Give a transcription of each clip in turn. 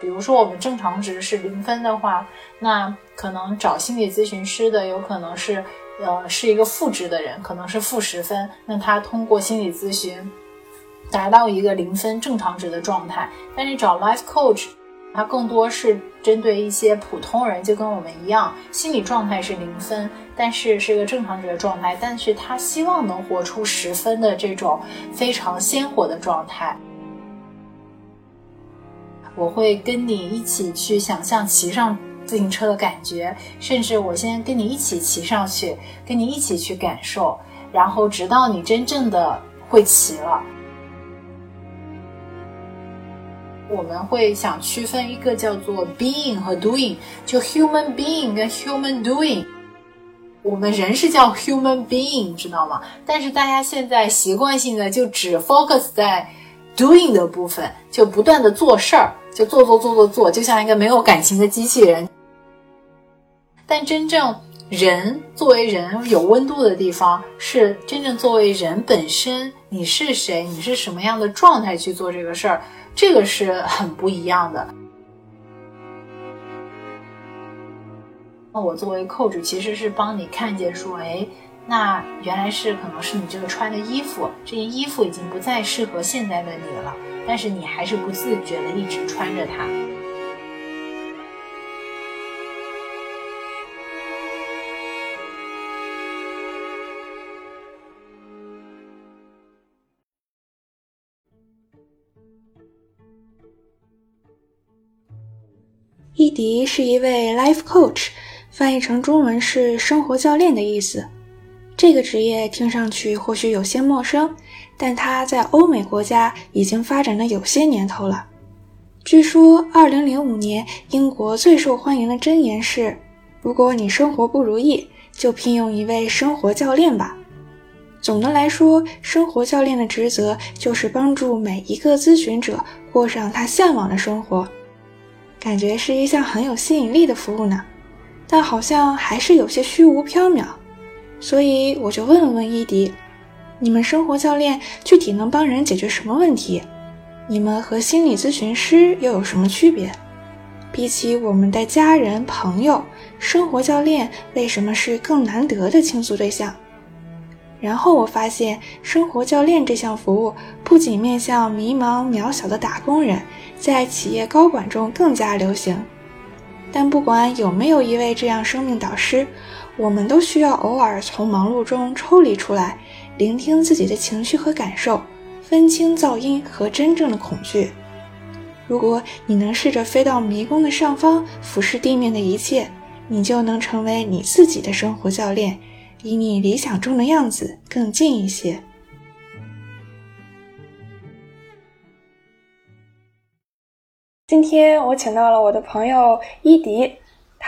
比如说我们正常值是零分的话，那可能找心理咨询师的有可能是，呃，是一个负值的人，可能是负十分。那他通过心理咨询达到一个零分正常值的状态。但是找 life coach，他更多是针对一些普通人，就跟我们一样，心理状态是零分，但是是一个正常值的状态，但是他希望能活出十分的这种非常鲜活的状态。我会跟你一起去想象骑上自行车的感觉，甚至我先跟你一起骑上去，跟你一起去感受，然后直到你真正的会骑了。我们会想区分一个叫做 being 和 doing，就 human being 跟 human doing。我们人是叫 human being，知道吗？但是大家现在习惯性的就只 focus 在 doing 的部分，就不断的做事儿。就做做做做做，就像一个没有感情的机器人。但真正人作为人有温度的地方，是真正作为人本身，你是谁，你是什么样的状态去做这个事儿，这个是很不一样的。那我作为 coach，其实是帮你看见说，哎。那原来是可能是你这个穿的衣服，这件衣服已经不再适合现在的你了，但是你还是不自觉的一直穿着它。伊迪是一位 life coach，翻译成中文是生活教练的意思。这个职业听上去或许有些陌生，但它在欧美国家已经发展的有些年头了。据说，2005年英国最受欢迎的箴言是：“如果你生活不如意，就聘用一位生活教练吧。”总的来说，生活教练的职责就是帮助每一个咨询者过上他向往的生活，感觉是一项很有吸引力的服务呢。但好像还是有些虚无缥缈。所以我就问了问伊迪：“你们生活教练具体能帮人解决什么问题？你们和心理咨询师又有什么区别？比起我们的家人朋友，生活教练为什么是更难得的倾诉对象？”然后我发现，生活教练这项服务不仅面向迷茫渺小的打工人，在企业高管中更加流行。但不管有没有一位这样生命导师，我们都需要偶尔从忙碌中抽离出来，聆听自己的情绪和感受，分清噪音和真正的恐惧。如果你能试着飞到迷宫的上方，俯视地面的一切，你就能成为你自己的生活教练，离你理想中的样子更近一些。今天我请到了我的朋友伊迪，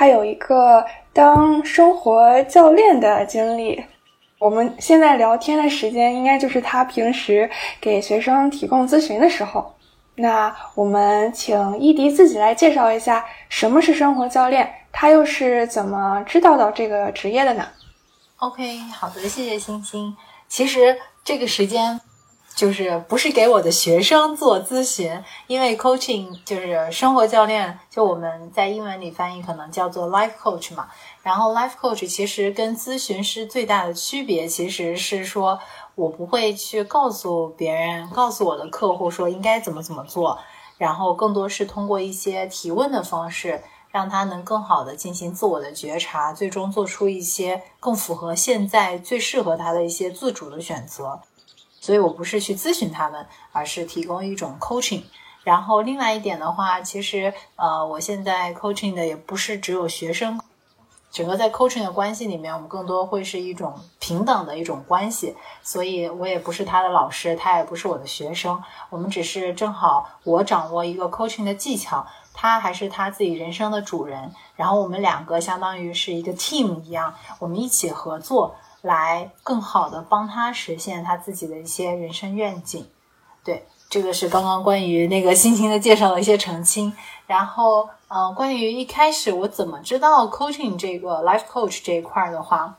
他有一个。当生活教练的经历，我们现在聊天的时间应该就是他平时给学生提供咨询的时候。那我们请伊迪自己来介绍一下什么是生活教练，他又是怎么知道到这个职业的呢？OK，好的，谢谢星星。其实这个时间。就是不是给我的学生做咨询，因为 coaching 就是生活教练，就我们在英文里翻译可能叫做 life coach 嘛。然后 life coach 其实跟咨询师最大的区别，其实是说我不会去告诉别人，告诉我的客户说应该怎么怎么做，然后更多是通过一些提问的方式，让他能更好的进行自我的觉察，最终做出一些更符合现在最适合他的一些自主的选择。所以我不是去咨询他们，而是提供一种 coaching。然后另外一点的话，其实呃，我现在 coaching 的也不是只有学生，整个在 coaching 的关系里面，我们更多会是一种平等的一种关系。所以我也不是他的老师，他也不是我的学生，我们只是正好我掌握一个 coaching 的技巧，他还是他自己人生的主人。然后我们两个相当于是一个 team 一样，我们一起合作。来更好的帮他实现他自己的一些人生愿景，对，这个是刚刚关于那个心情的介绍的一些澄清。然后，嗯，关于一开始我怎么知道 coaching 这个 life coach 这一块的话，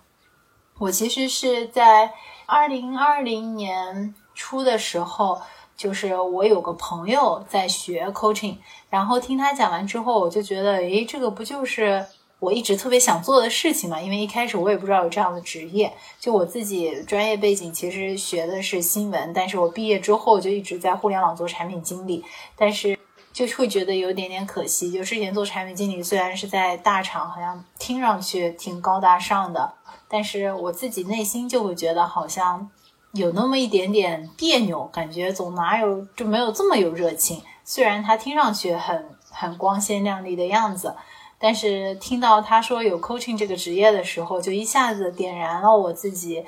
我其实是在二零二零年初的时候，就是我有个朋友在学 coaching，然后听他讲完之后，我就觉得，诶，这个不就是我一直特别想做的事情嘛？因为一开始我也不知道有这样的职业，就我自己专业背景其实学的是新闻，但是我毕业之后就一直在互联网做产品经理，但是就会觉得有点点可惜。就之前做产品经理，虽然是在大厂，好像听上去挺高大上的，但是我自己内心就会觉得好像。有那么一点点别扭，感觉总哪有就没有这么有热情。虽然他听上去很很光鲜亮丽的样子，但是听到他说有 coaching 这个职业的时候，就一下子点燃了我自己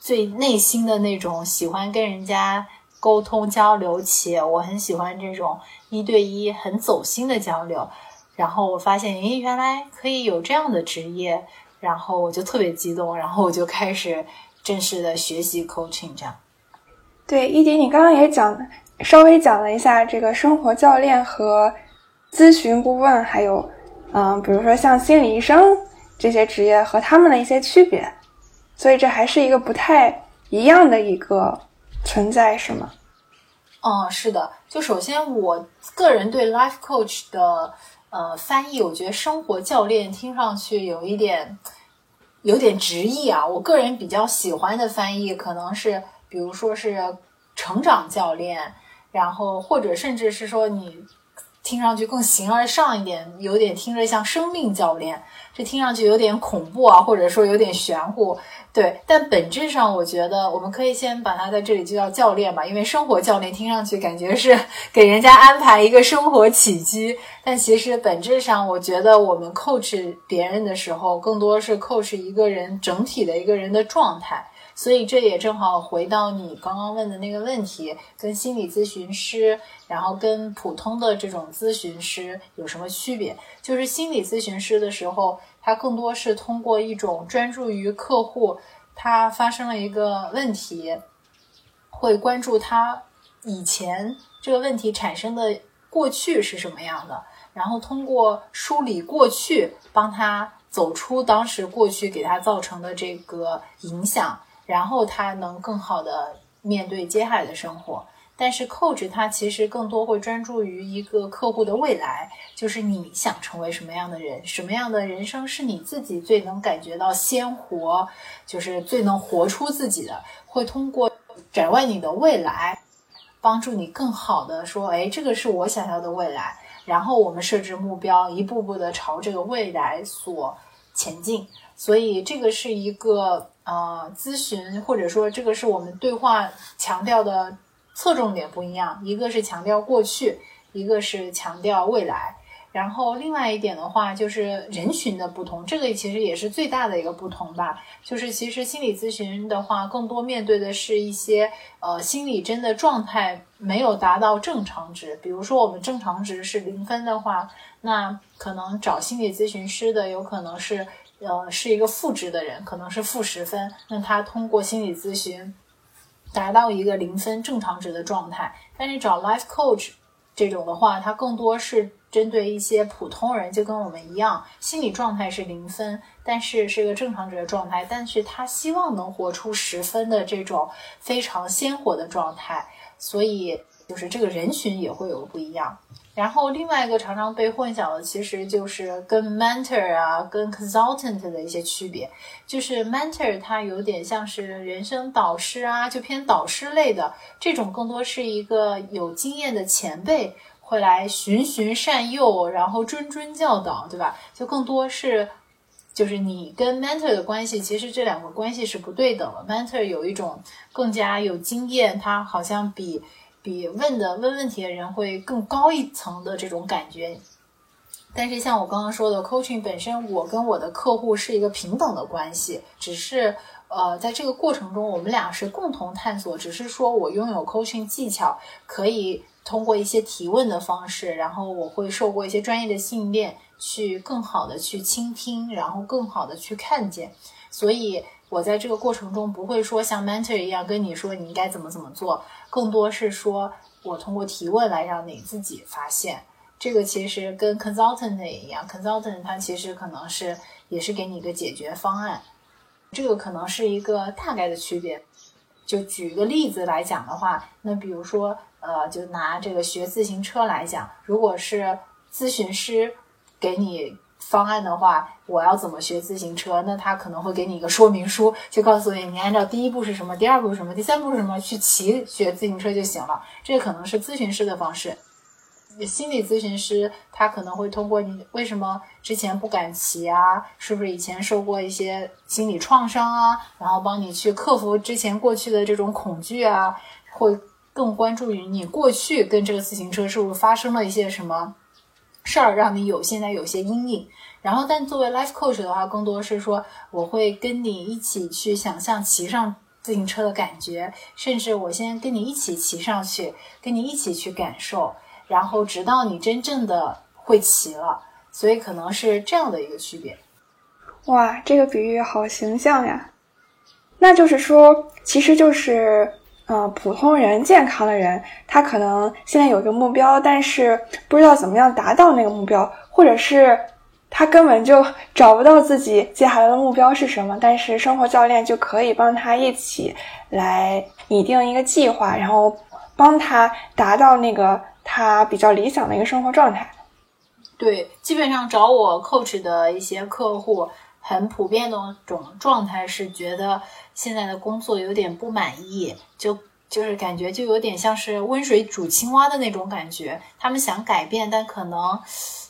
最内心的那种喜欢跟人家沟通交流，且我很喜欢这种一对一很走心的交流。然后我发现，诶，原来可以有这样的职业，然后我就特别激动，然后我就开始。正式的学习 coaching 这样，对，一迪，你刚刚也讲，稍微讲了一下这个生活教练和咨询顾问，还有，嗯，比如说像心理医生这些职业和他们的一些区别，所以这还是一个不太一样的一个存在，是吗？嗯，是的。就首先，我个人对 life coach 的呃翻译，我觉得生活教练听上去有一点。有点直译啊，我个人比较喜欢的翻译可能是，比如说是成长教练，然后或者甚至是说你听上去更形而上一点，有点听着像生命教练，这听上去有点恐怖啊，或者说有点玄乎。对，但本质上我觉得我们可以先把它在这里就叫教练吧，因为生活教练听上去感觉是给人家安排一个生活起居，但其实本质上我觉得我们 coach 别人的时候，更多是 coach 一个人整体的一个人的状态。所以这也正好回到你刚刚问的那个问题，跟心理咨询师，然后跟普通的这种咨询师有什么区别？就是心理咨询师的时候。他更多是通过一种专注于客户，他发生了一个问题，会关注他以前这个问题产生的过去是什么样的，然后通过梳理过去，帮他走出当时过去给他造成的这个影响，然后他能更好的面对接下来的生活。但是，coach 他其实更多会专注于一个客户的未来，就是你想成为什么样的人，什么样的人生是你自己最能感觉到鲜活，就是最能活出自己的。会通过展望你的未来，帮助你更好的说，哎，这个是我想要的未来。然后我们设置目标，一步步的朝这个未来所前进。所以，这个是一个呃咨询，或者说这个是我们对话强调的。侧重点不一样，一个是强调过去，一个是强调未来。然后另外一点的话，就是人群的不同，这个其实也是最大的一个不同吧。就是其实心理咨询的话，更多面对的是一些呃心理真的状态没有达到正常值。比如说我们正常值是零分的话，那可能找心理咨询师的有可能是呃是一个负值的人，可能是负十分。那他通过心理咨询。达到一个零分正常值的状态，但是找 life coach 这种的话，它更多是针对一些普通人，就跟我们一样，心理状态是零分，但是是一个正常值的状态，但是他希望能活出十分的这种非常鲜活的状态，所以就是这个人群也会有不一样。然后另外一个常常被混淆的，其实就是跟 mentor 啊、跟 consultant 的一些区别。就是 mentor 它有点像是人生导师啊，就偏导师类的这种，更多是一个有经验的前辈会来循循善诱，然后谆谆教导，对吧？就更多是就是你跟 mentor 的关系，其实这两个关系是不对等的。mentor 有一种更加有经验，他好像比。比问的问问题的人会更高一层的这种感觉，但是像我刚刚说的，coaching 本身，我跟我的客户是一个平等的关系，只是呃，在这个过程中，我们俩是共同探索，只是说我拥有 coaching 技巧，可以通过一些提问的方式，然后我会受过一些专业的训练，去更好的去倾听，然后更好的去看见，所以。我在这个过程中不会说像 mentor 一样跟你说你应该怎么怎么做，更多是说我通过提问来让你自己发现。这个其实跟 consultant 也一样，consultant 它其实可能是也是给你一个解决方案，这个可能是一个大概的区别。就举一个例子来讲的话，那比如说，呃，就拿这个学自行车来讲，如果是咨询师给你方案的话，我要怎么学自行车？那他可能会给你一个说明书，就告诉你，你按照第一步是什么，第二步是什么，第三步是什么去骑学自行车就行了。这可能是咨询师的方式。心理咨询师他可能会通过你为什么之前不敢骑啊，是不是以前受过一些心理创伤啊，然后帮你去克服之前过去的这种恐惧啊，会更关注于你过去跟这个自行车是不是发生了一些什么事儿，让你有现在有些阴影。然后，但作为 life coach 的话，更多是说我会跟你一起去想象骑上自行车的感觉，甚至我先跟你一起骑上去，跟你一起去感受。然后直到你真正的会骑了，所以可能是这样的一个区别。哇，这个比喻好形象呀！那就是说，其实就是，呃，普通人、健康的人，他可能现在有一个目标，但是不知道怎么样达到那个目标，或者是他根本就 找不到自己接下来的目标是什么。但是生活教练就可以帮他一起来拟定一个计划，然后帮他达到那个。他比较理想的一个生活状态，对，基本上找我 coach 的一些客户，很普遍的种状态是觉得现在的工作有点不满意，就就是感觉就有点像是温水煮青蛙的那种感觉。他们想改变，但可能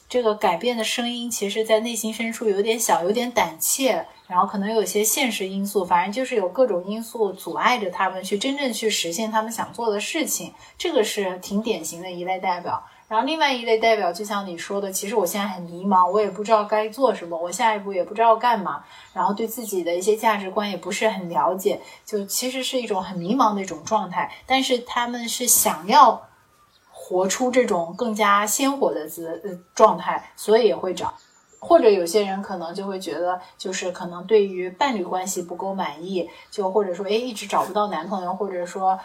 这个改变的声音，其实在内心深处有点小，有点胆怯。然后可能有些现实因素，反正就是有各种因素阻碍着他们去真正去实现他们想做的事情，这个是挺典型的一类代表。然后另外一类代表，就像你说的，其实我现在很迷茫，我也不知道该做什么，我下一步也不知道干嘛，然后对自己的一些价值观也不是很了解，就其实是一种很迷茫的一种状态。但是他们是想要活出这种更加鲜活的姿呃状态，所以也会找。或者有些人可能就会觉得，就是可能对于伴侣关系不够满意，就或者说，哎，一直找不到男朋友，或者说，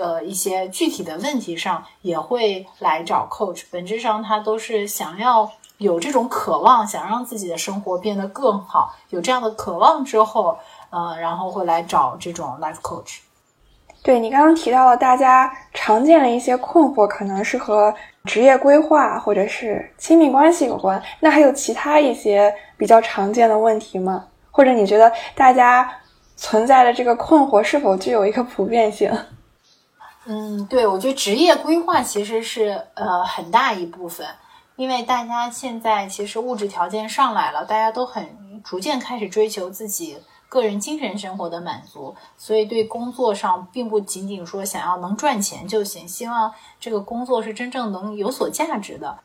呃，一些具体的问题上也会来找 coach。本质上，他都是想要有这种渴望，想让自己的生活变得更好，有这样的渴望之后，呃，然后会来找这种 life coach。对你刚刚提到了大家常见的一些困惑，可能是和职业规划或者是亲密关系有关。那还有其他一些比较常见的问题吗？或者你觉得大家存在的这个困惑是否具有一个普遍性？嗯，对，我觉得职业规划其实是呃很大一部分，因为大家现在其实物质条件上来了，大家都很逐渐开始追求自己。个人精神生活的满足，所以对工作上并不仅仅说想要能赚钱就行，希望这个工作是真正能有所价值的，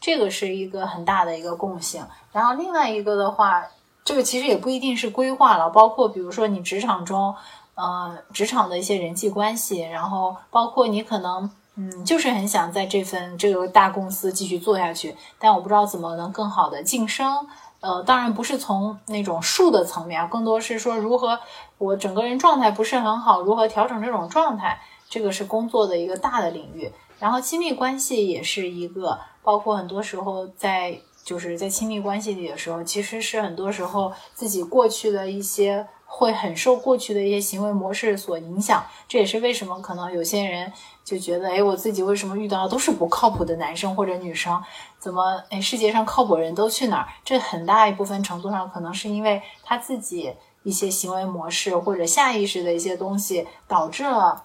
这个是一个很大的一个共性。然后另外一个的话，这个其实也不一定是规划了，包括比如说你职场中，呃，职场的一些人际关系，然后包括你可能，嗯，就是很想在这份这个大公司继续做下去，但我不知道怎么能更好的晋升。呃，当然不是从那种术的层面，更多是说如何我整个人状态不是很好，如何调整这种状态，这个是工作的一个大的领域。然后亲密关系也是一个，包括很多时候在就是在亲密关系里的时候，其实是很多时候自己过去的一些会很受过去的一些行为模式所影响。这也是为什么可能有些人就觉得，哎，我自己为什么遇到的都是不靠谱的男生或者女生？怎么？哎，世界上靠谱人都去哪儿？这很大一部分程度上可能是因为他自己一些行为模式或者下意识的一些东西，导致了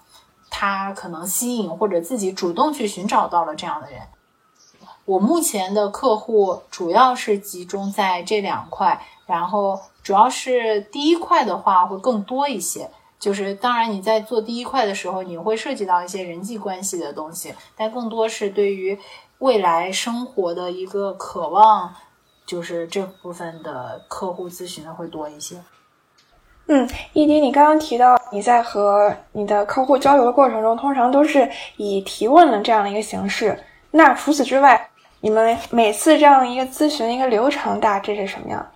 他可能吸引或者自己主动去寻找到了这样的人。我目前的客户主要是集中在这两块，然后主要是第一块的话会更多一些。就是当然你在做第一块的时候，你会涉及到一些人际关系的东西，但更多是对于。未来生活的一个渴望，就是这部分的客户咨询的会多一些。嗯，易迪，你刚刚提到你在和你的客户交流的过程中，通常都是以提问的这样的一个形式。那除此之外，你们每次这样一个咨询一个流程大致是什么样？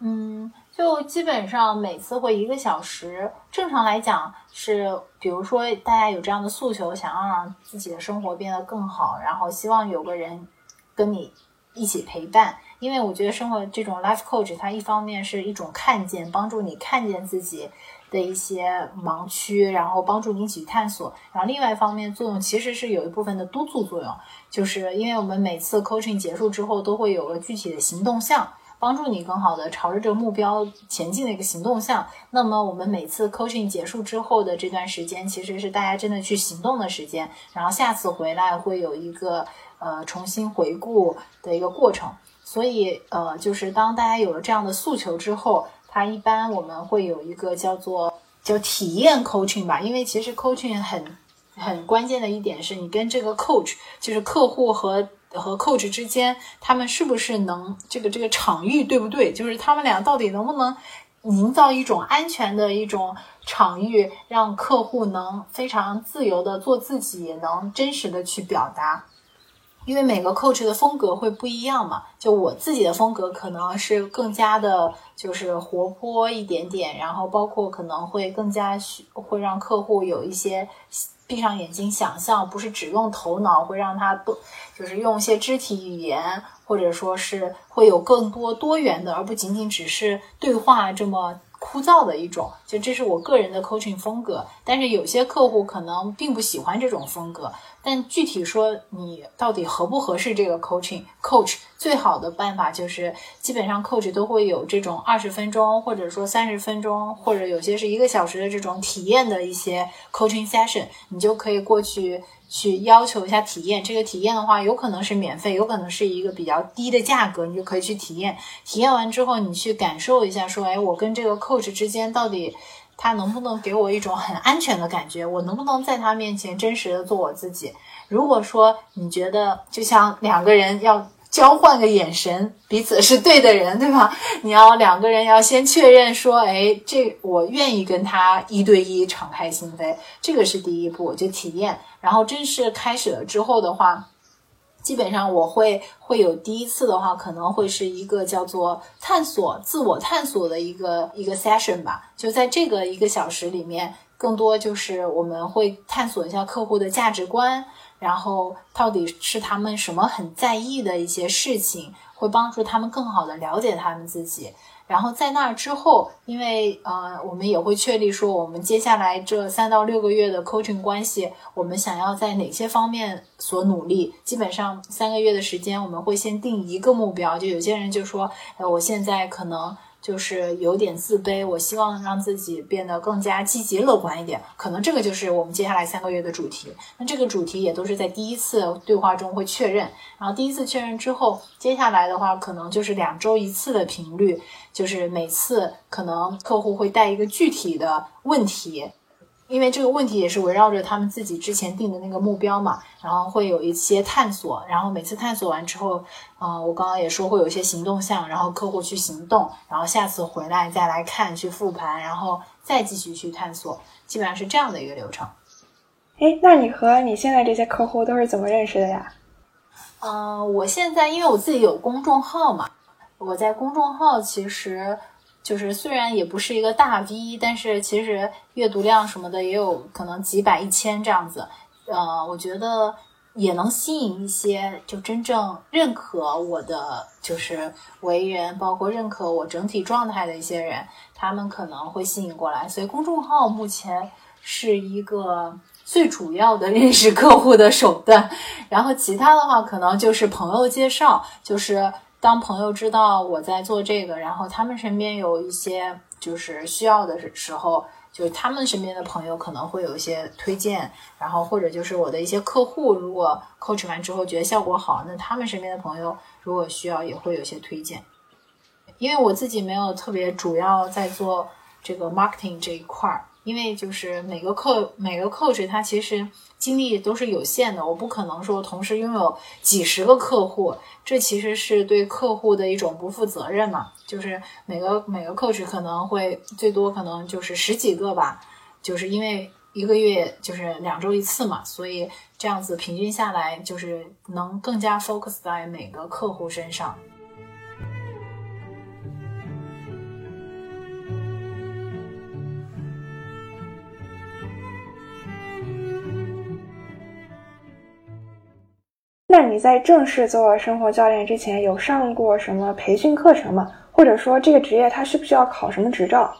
嗯。就基本上每次会一个小时，正常来讲是，比如说大家有这样的诉求，想要让自己的生活变得更好，然后希望有个人跟你一起陪伴。因为我觉得生活这种 life coach，它一方面是一种看见，帮助你看见自己的一些盲区，然后帮助你一起探索。然后另外一方面作用其实是有一部分的督促作用，就是因为我们每次 coaching 结束之后都会有个具体的行动项。帮助你更好的朝着这个目标前进的一个行动项。那么我们每次 coaching 结束之后的这段时间，其实是大家真的去行动的时间。然后下次回来会有一个呃重新回顾的一个过程。所以呃，就是当大家有了这样的诉求之后，它一般我们会有一个叫做叫体验 coaching 吧。因为其实 coaching 很很关键的一点是你跟这个 coach 就是客户和。和 coach 之间，他们是不是能这个这个场域对不对？就是他们俩到底能不能营造一种安全的一种场域，让客户能非常自由的做自己，也能真实的去表达。因为每个 coach 的风格会不一样嘛。就我自己的风格可能是更加的，就是活泼一点点，然后包括可能会更加会让客户有一些。闭上眼睛想象，不是只用头脑，会让他多，就是用一些肢体语言，或者说是会有更多多元的，而不仅仅只是对话这么。枯燥的一种，就这是我个人的 coaching 风格，但是有些客户可能并不喜欢这种风格。但具体说你到底合不合适这个 coaching coach，最好的办法就是基本上 coach 都会有这种二十分钟，或者说三十分钟，或者有些是一个小时的这种体验的一些 coaching session，你就可以过去。去要求一下体验，这个体验的话，有可能是免费，有可能是一个比较低的价格，你就可以去体验。体验完之后，你去感受一下，说，哎，我跟这个 coach 之间到底他能不能给我一种很安全的感觉？我能不能在他面前真实的做我自己？如果说你觉得就像两个人要。交换个眼神，彼此是对的人，对吧？你要两个人要先确认说，哎，这我愿意跟他一对一敞开心扉，这个是第一步，就体验。然后正式开始了之后的话，基本上我会会有第一次的话，可能会是一个叫做探索、自我探索的一个一个 session 吧。就在这个一个小时里面，更多就是我们会探索一下客户的价值观。然后到底是他们什么很在意的一些事情，会帮助他们更好的了解他们自己。然后在那之后，因为呃，我们也会确立说，我们接下来这三到六个月的 coaching 关系，我们想要在哪些方面所努力。基本上三个月的时间，我们会先定一个目标。就有些人就说，哎，我现在可能。就是有点自卑，我希望让自己变得更加积极乐观一点。可能这个就是我们接下来三个月的主题。那这个主题也都是在第一次对话中会确认，然后第一次确认之后，接下来的话可能就是两周一次的频率，就是每次可能客户会带一个具体的问题。因为这个问题也是围绕着他们自己之前定的那个目标嘛，然后会有一些探索，然后每次探索完之后，嗯，我刚刚也说会有一些行动项，然后客户去行动，然后下次回来再来看去复盘，然后再继续去探索，基本上是这样的一个流程。哎，那你和你现在这些客户都是怎么认识的呀？嗯，我现在因为我自己有公众号嘛，我在公众号其实。就是虽然也不是一个大 V，但是其实阅读量什么的也有可能几百、一千这样子。呃，我觉得也能吸引一些就真正认可我的就是为人，包括认可我整体状态的一些人，他们可能会吸引过来。所以公众号目前是一个最主要的 认识客户的手段。然后其他的话，可能就是朋友介绍，就是。当朋友知道我在做这个，然后他们身边有一些就是需要的时候，就是他们身边的朋友可能会有一些推荐，然后或者就是我的一些客户，如果 coach 完之后觉得效果好，那他们身边的朋友如果需要也会有些推荐。因为我自己没有特别主要在做这个 marketing 这一块儿，因为就是每个客每个 coach 他其实。精力都是有限的，我不可能说同时拥有几十个客户，这其实是对客户的一种不负责任嘛。就是每个每个 coach 可能会最多可能就是十几个吧，就是因为一个月就是两周一次嘛，所以这样子平均下来就是能更加 focus 在每个客户身上。那你在正式做生活教练之前，有上过什么培训课程吗？或者说，这个职业它需不需要考什么执照？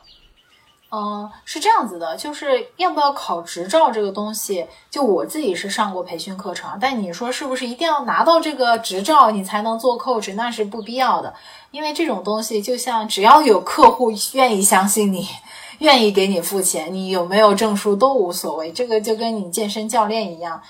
嗯，是这样子的，就是要不要考执照这个东西，就我自己是上过培训课程，但你说是不是一定要拿到这个执照你才能做 coach？那是不必要的，因为这种东西就像只要有客户愿意相信你，愿意给你付钱，你有没有证书都无所谓。这个就跟你健身教练一样，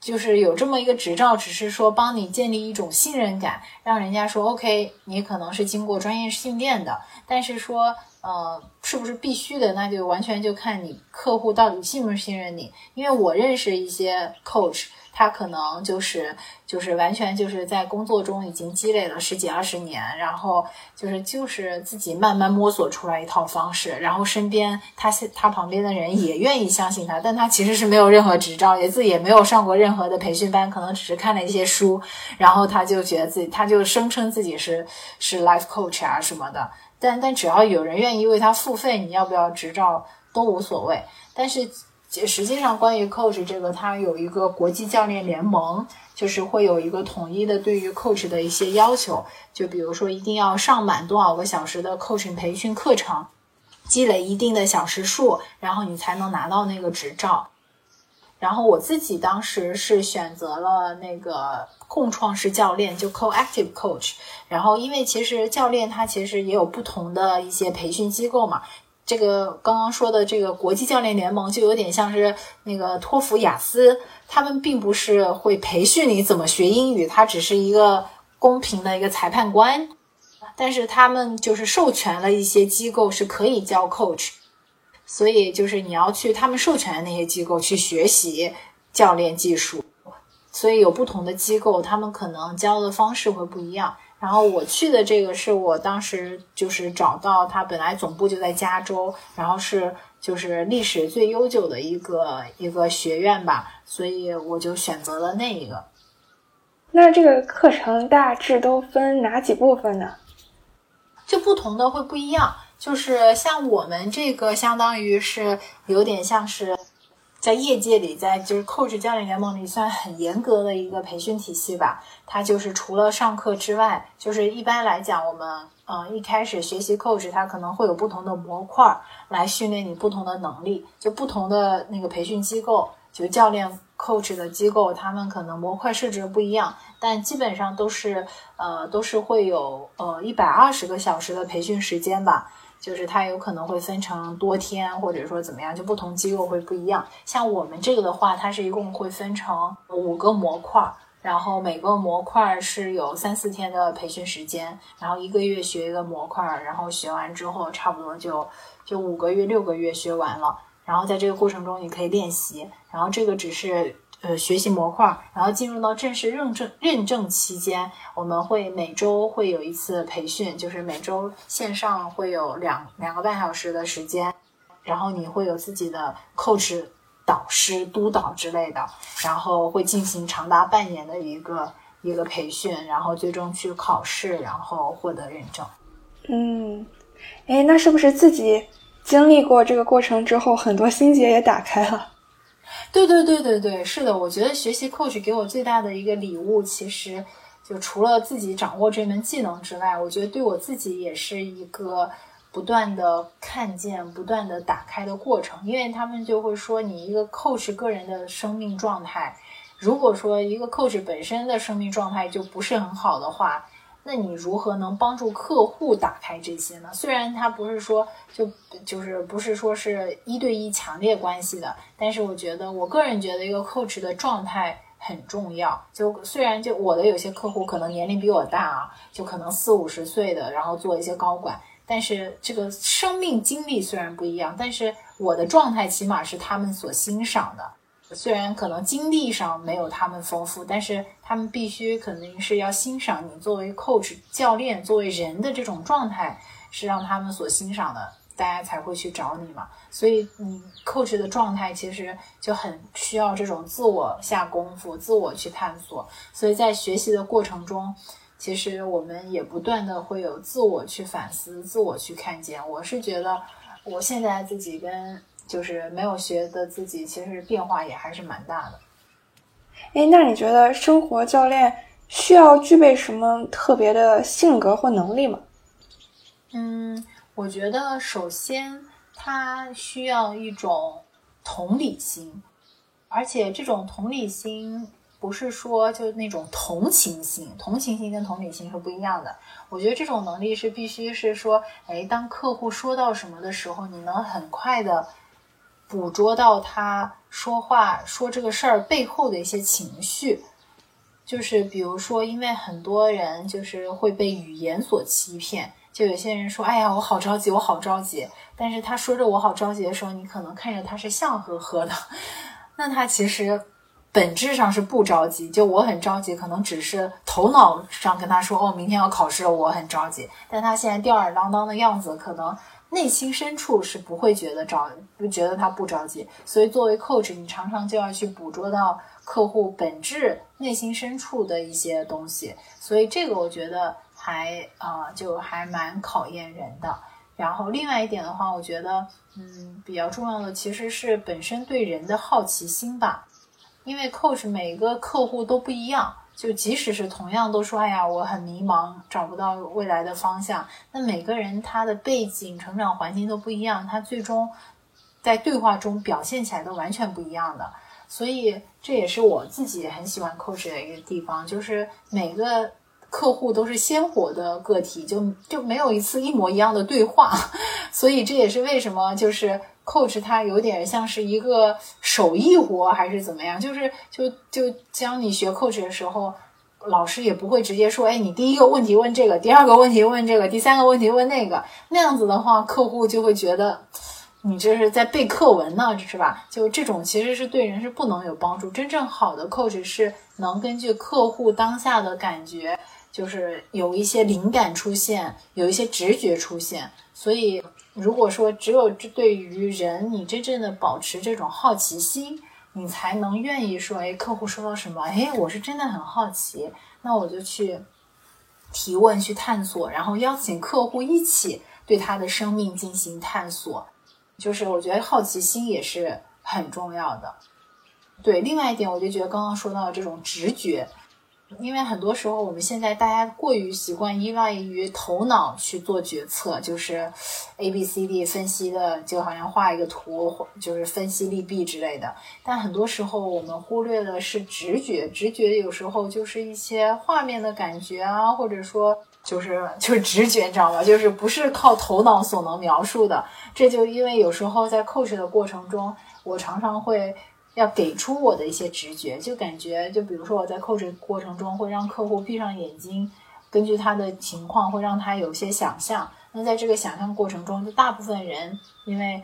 就是有这么一个执照，只是说帮你建立一种信任感，让人家说 OK，你可能是经过专业训练的，但是说。呃，是不是必须的？那就完全就看你客户到底信不信任你。因为我认识一些 coach，他可能就是就是完全就是在工作中已经积累了十几二十年，然后就是就是自己慢慢摸索出来一套方式，然后身边他他旁边的人也愿意相信他，但他其实是没有任何执照，也自己也没有上过任何的培训班，可能只是看了一些书，然后他就觉得自己他就声称自己是是 life coach 啊什么的。但但只要有人愿意为他付费，你要不要执照都无所谓。但是实际上，关于 coach 这个，它有一个国际教练联盟，就是会有一个统一的对于 coach 的一些要求。就比如说，一定要上满多少个小时的 coach 培训课程，积累一定的小时数，然后你才能拿到那个执照。然后我自己当时是选择了那个共创式教练，就 co-active coach。然后因为其实教练他其实也有不同的一些培训机构嘛。这个刚刚说的这个国际教练联盟就有点像是那个托福、雅思，他们并不是会培训你怎么学英语，它只是一个公平的一个裁判官。但是他们就是授权了一些机构是可以教 coach。所以就是你要去他们授权的那些机构去学习教练技术，所以有不同的机构，他们可能教的方式会不一样。然后我去的这个是我当时就是找到他本来总部就在加州，然后是就是历史最悠久的一个一个学院吧，所以我就选择了那一个。那这个课程大致都分哪几部分呢？就不同的会不一样。就是像我们这个，相当于是有点像是在业界里，在就是 coach 教练联盟里算很严格的一个培训体系吧。它就是除了上课之外，就是一般来讲，我们嗯一开始学习 coach，它可能会有不同的模块来训练你不同的能力。就不同的那个培训机构，就教练 coach 的机构，他们可能模块设置不一样，但基本上都是呃都是会有呃一百二十个小时的培训时间吧。就是它有可能会分成多天，或者说怎么样，就不同机构会不一样。像我们这个的话，它是一共会分成五个模块，然后每个模块是有三四天的培训时间，然后一个月学一个模块，然后学完之后差不多就就五个月、六个月学完了。然后在这个过程中，你可以练习，然后这个只是。呃，学习模块，然后进入到正式认证认证期间，我们会每周会有一次培训，就是每周线上会有两两个半小时的时间，然后你会有自己的 coach 导师督导之类的，然后会进行长达半年的一个一个培训，然后最终去考试，然后获得认证。嗯，哎，那是不是自己经历过这个过程之后，很多心结也打开了？对对对对对，是的，我觉得学习 coach 给我最大的一个礼物，其实就除了自己掌握这门技能之外，我觉得对我自己也是一个不断的看见、不断的打开的过程。因为他们就会说，你一个 coach 个人的生命状态，如果说一个 coach 本身的生命状态就不是很好的话。那你如何能帮助客户打开这些呢？虽然他不是说就就是不是说是一对一强烈关系的，但是我觉得我个人觉得一个 coach 的状态很重要。就虽然就我的有些客户可能年龄比我大啊，就可能四五十岁的，然后做一些高管，但是这个生命经历虽然不一样，但是我的状态起码是他们所欣赏的。虽然可能经历上没有他们丰富，但是他们必须肯定是要欣赏你作为 coach 教练作为人的这种状态，是让他们所欣赏的，大家才会去找你嘛。所以你 coach 的状态其实就很需要这种自我下功夫、自我去探索。所以在学习的过程中，其实我们也不断的会有自我去反思、自我去看见。我是觉得我现在自己跟。就是没有学的自己，其实变化也还是蛮大的。哎，那你觉得生活教练需要具备什么特别的性格或能力吗？嗯，我觉得首先他需要一种同理心，而且这种同理心不是说就那种同情心，同情心跟同理心是不一样的。我觉得这种能力是必须是说，哎，当客户说到什么的时候，你能很快的捕捉到他说话说这个事儿背后的一些情绪。就是比如说，因为很多人就是会被语言所欺骗，就有些人说：“哎呀，我好着急，我好着急。”但是他说着“我好着急”的时候，你可能看着他是笑呵呵的，那他其实本质上是不着急。就我很着急，可能只是头脑上跟他说：“哦，明天要考试了，我很着急。”但他现在吊儿郎当的样子，可能内心深处是不会觉得着，不觉得他不着急。所以作为 coach，你常常就要去捕捉到。客户本质内心深处的一些东西，所以这个我觉得还啊，就还蛮考验人的。然后另外一点的话，我觉得嗯，比较重要的其实是本身对人的好奇心吧。因为 coach 每个客户都不一样，就即使是同样都说，哎呀，我很迷茫，找不到未来的方向，那每个人他的背景、成长环境都不一样，他最终在对话中表现起来都完全不一样的。所以这也是我自己很喜欢 coach 的一个地方，就是每个客户都是鲜活的个体，就就没有一次一模一样的对话。所以这也是为什么就是 coach 他有点像是一个手艺活还是怎么样，就是就就教你学 coach 的时候，老师也不会直接说，哎，你第一个问题问这个，第二个问题问这个，第三个问题问那个，那样子的话，客户就会觉得。你这是在背课文呢，是吧？就这种其实是对人是不能有帮助。真正好的 coach 是能根据客户当下的感觉，就是有一些灵感出现，有一些直觉出现。所以，如果说只有这对于人，你真正的保持这种好奇心，你才能愿意说，哎，客户说到什么，哎，我是真的很好奇，那我就去提问、去探索，然后邀请客户一起对他的生命进行探索。就是我觉得好奇心也是很重要的，对。另外一点，我就觉得刚刚说到这种直觉，因为很多时候我们现在大家过于习惯依赖于头脑去做决策，就是 A B C D 分析的，就好像画一个图，就是分析利弊之类的。但很多时候我们忽略的是直觉，直觉有时候就是一些画面的感觉啊，或者说。就是就是直觉，你知道吗？就是不是靠头脑所能描述的。这就因为有时候在 coach 的过程中，我常常会要给出我的一些直觉，就感觉，就比如说我在控制过程中会让客户闭上眼睛，根据他的情况会让他有些想象。那在这个想象过程中，就大部分人因为。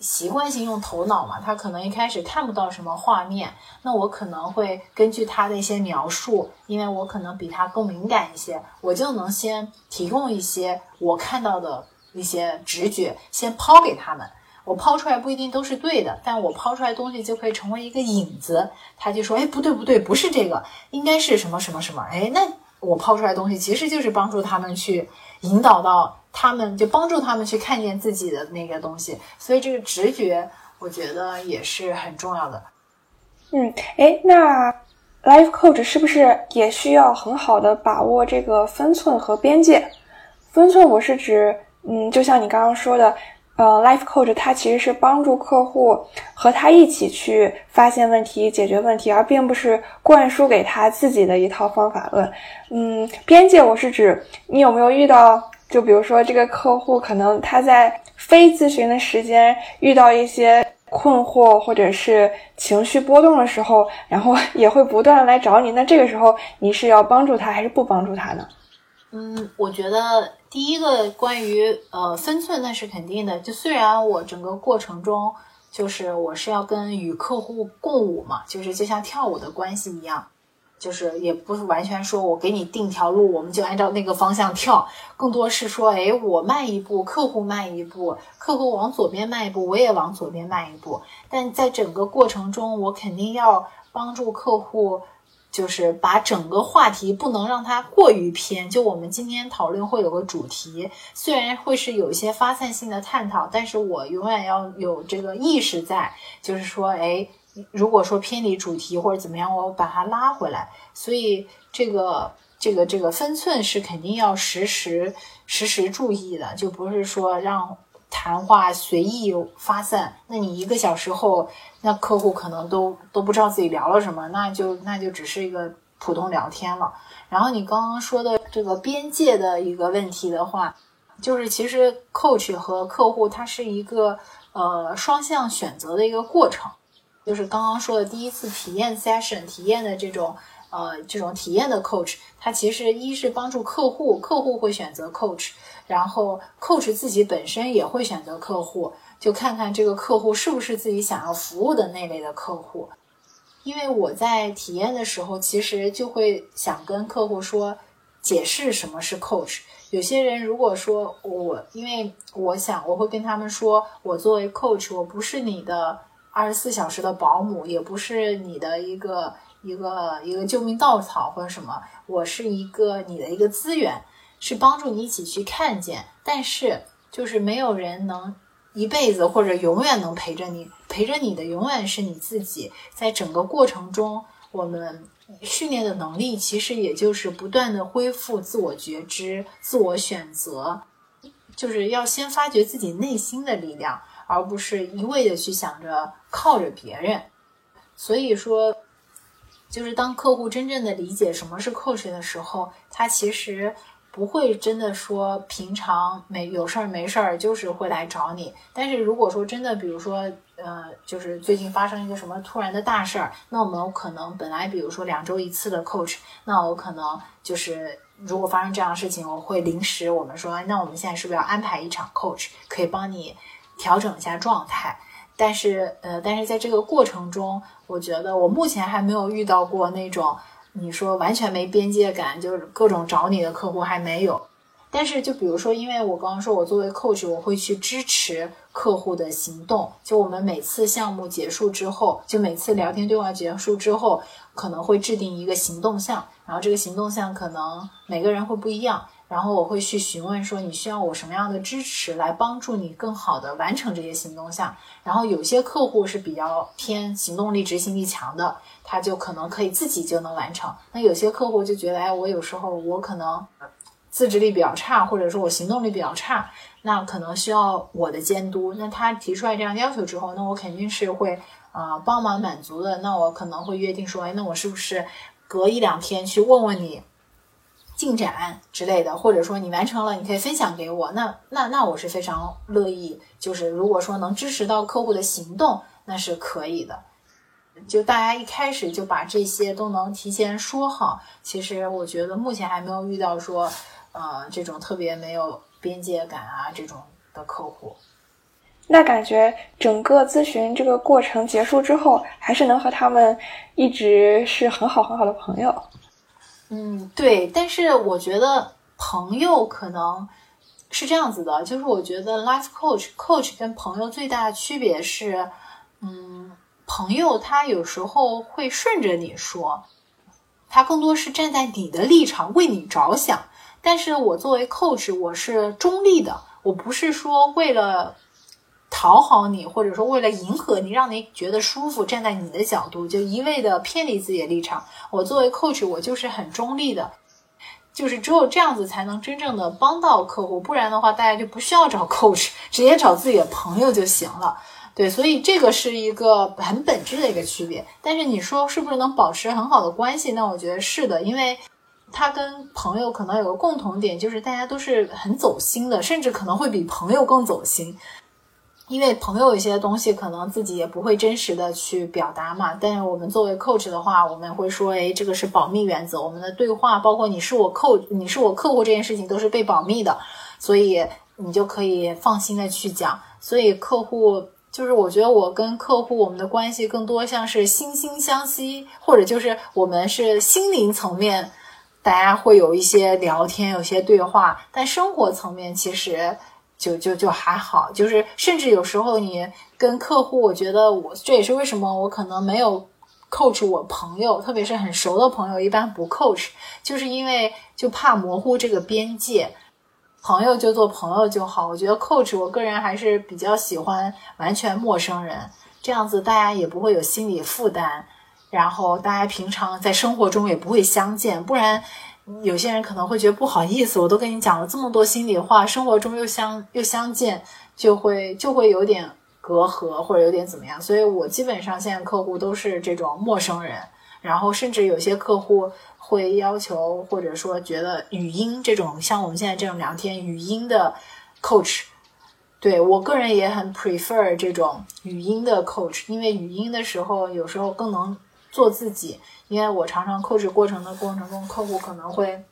习惯性用头脑嘛，他可能一开始看不到什么画面，那我可能会根据他的一些描述，因为我可能比他更敏感一些，我就能先提供一些我看到的一些直觉，先抛给他们。我抛出来不一定都是对的，但我抛出来东西就可以成为一个引子。他就说：“哎，不对不对，不是这个，应该是什么什么什么。”哎，那我抛出来东西其实就是帮助他们去引导到。他们就帮助他们去看见自己的那个东西，所以这个直觉，我觉得也是很重要的。嗯，哎，那 life coach 是不是也需要很好的把握这个分寸和边界？分寸，我是指，嗯，就像你刚刚说的，呃，life coach 它其实是帮助客户和他一起去发现问题、解决问题，而并不是灌输给他自己的一套方法论。嗯，边界，我是指你有没有遇到？就比如说，这个客户可能他在非咨询的时间遇到一些困惑或者是情绪波动的时候，然后 也会不断来找你。那这个时候你是要帮助他还是不帮助他呢？嗯，我觉得第一个关于呃分寸那是肯定的。就虽然我整个过程中就是我是要跟与客户共舞嘛，就是就像跳舞的关系一样。就是也不是完全说我给你定条路，我们就按照那个方向跳，更多是说，哎，我迈一步，客户迈一步，客户往左边迈一步，我也往左边迈一步。但在整个过程中，我肯定要帮助客户，就是把整个话题不能让它过于偏。就我们今天讨论会有个主题，虽然会是有一些发散性的探讨，但是我永远要有这个意识在，就是说，哎。如果说偏离主题或者怎么样，我把它拉回来。所以这个这个这个分寸是肯定要时时时时注意的，就不是说让谈话随意发散，那你一个小时后，那客户可能都都不知道自己聊了什么，那就那就只是一个普通聊天了。然后你刚刚说的这个边界的一个问题的话，就是其实 coach 和客户它是一个呃双向选择的一个过程，就是刚刚说的第一次体验 session 体验的这种呃这种体验的 coach，它其实一是帮助客户，客户会选择 coach。然后，coach 自己本身也会选择客户，就看看这个客户是不是自己想要服务的那类的客户。因为我在体验的时候，其实就会想跟客户说，解释什么是 coach。有些人如果说我，因为我想我会跟他们说，我作为 coach，我不是你的二十四小时的保姆，也不是你的一个一个一个救命稻草或者什么，我是一个你的一个资源。是帮助你一起去看见，但是就是没有人能一辈子或者永远能陪着你，陪着你的永远是你自己。在整个过程中，我们训练的能力其实也就是不断的恢复自我觉知、自我选择，就是要先发掘自己内心的力量，而不是一味的去想着靠着别人。所以说，就是当客户真正的理解什么是 coach 的时候，他其实。不会真的说平常没有事儿没事儿就是会来找你，但是如果说真的，比如说呃，就是最近发生一个什么突然的大事儿，那我们可能本来比如说两周一次的 coach，那我可能就是如果发生这样的事情，我会临时我们说，那我们现在是不是要安排一场 coach，可以帮你调整一下状态？但是呃，但是在这个过程中，我觉得我目前还没有遇到过那种。你说完全没边界感，就是各种找你的客户还没有。但是就比如说，因为我刚刚说我作为 coach，我会去支持客户的行动。就我们每次项目结束之后，就每次聊天对话结束之后，可能会制定一个行动项，然后这个行动项可能每个人会不一样。然后我会去询问说你需要我什么样的支持来帮助你更好的完成这些行动项。然后有些客户是比较偏行动力、执行力强的，他就可能可以自己就能完成。那有些客户就觉得，哎，我有时候我可能自制力比较差，或者说我行动力比较差，那可能需要我的监督。那他提出来这样要求之后，那我肯定是会啊帮忙满足的。那我可能会约定说，哎，那我是不是隔一两天去问问你？进展之类的，或者说你完成了，你可以分享给我。那那那我是非常乐意，就是如果说能支持到客户的行动，那是可以的。就大家一开始就把这些都能提前说好，其实我觉得目前还没有遇到说，呃，这种特别没有边界感啊这种的客户。那感觉整个咨询这个过程结束之后，还是能和他们一直是很好很好的朋友。嗯，对，但是我觉得朋友可能是这样子的，就是我觉得 life coach coach 跟朋友最大的区别是，嗯，朋友他有时候会顺着你说，他更多是站在你的立场为你着想，但是我作为 coach 我是中立的，我不是说为了。讨好你，或者说为了迎合你，让你觉得舒服，站在你的角度就一味的偏离自己的立场。我作为 coach，我就是很中立的，就是只有这样子才能真正的帮到客户，不然的话，大家就不需要找 coach，直接找自己的朋友就行了。对，所以这个是一个很本质的一个区别。但是你说是不是能保持很好的关系？那我觉得是的，因为他跟朋友可能有个共同点，就是大家都是很走心的，甚至可能会比朋友更走心。因为朋友有些东西可能自己也不会真实的去表达嘛，但是我们作为 coach 的话，我们会说，哎，这个是保密原则，我们的对话，包括你是我 coach，你是我客户这件事情都是被保密的，所以你就可以放心的去讲。所以客户就是我觉得我跟客户我们的关系更多像是惺惺相惜，或者就是我们是心灵层面，大家会有一些聊天，有些对话，但生活层面其实。就就就还好，就是甚至有时候你跟客户，我觉得我这也是为什么我可能没有 coach 我朋友，特别是很熟的朋友，一般不 coach，就是因为就怕模糊这个边界，朋友就做朋友就好。我觉得 coach 我个人还是比较喜欢完全陌生人，这样子大家也不会有心理负担，然后大家平常在生活中也不会相见，不然。有些人可能会觉得不好意思，我都跟你讲了这么多心里话，生活中又相又相见，就会就会有点隔阂或者有点怎么样。所以我基本上现在客户都是这种陌生人，然后甚至有些客户会要求或者说觉得语音这种像我们现在这种聊天语音的 coach，对我个人也很 prefer 这种语音的 coach，因为语音的时候有时候更能做自己。因为我常常控制过程的过程中，客户可能会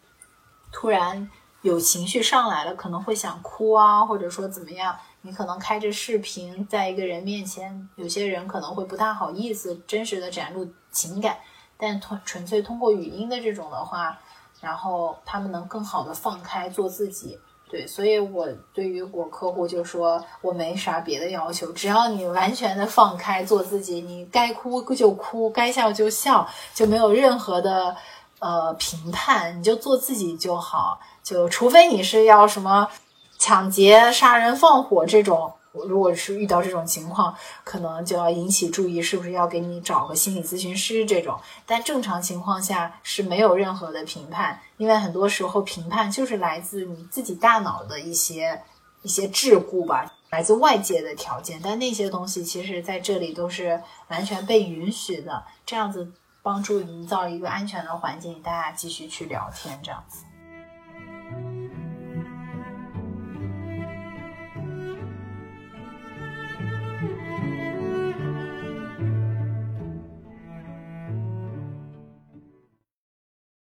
突然有情绪上来了，可能会想哭啊，或者说怎么样。你可能开着视频，在一个人面前，有些人可能会不太好意思真实的展露情感，但通纯粹通过语音的这种的话，然后他们能更好的放开做自己。对，所以我对于我客户就说，我没啥别的要求，只要你完全的放开做自己，你该哭就哭，该笑就笑，就没有任何的呃评判，你就做自己就好。就除非你是要什么抢劫、杀人、放火这种。如果是遇到这种情况，可能就要引起注意，是不是要给你找个心理咨询师这种？但正常情况下是没有任何的评判，因为很多时候评判就是来自你自己大脑的一些一些桎梏吧，来自外界的条件。但那些东西其实在这里都是完全被允许的，这样子帮助营造一个安全的环境，大家继续去聊天，这样子。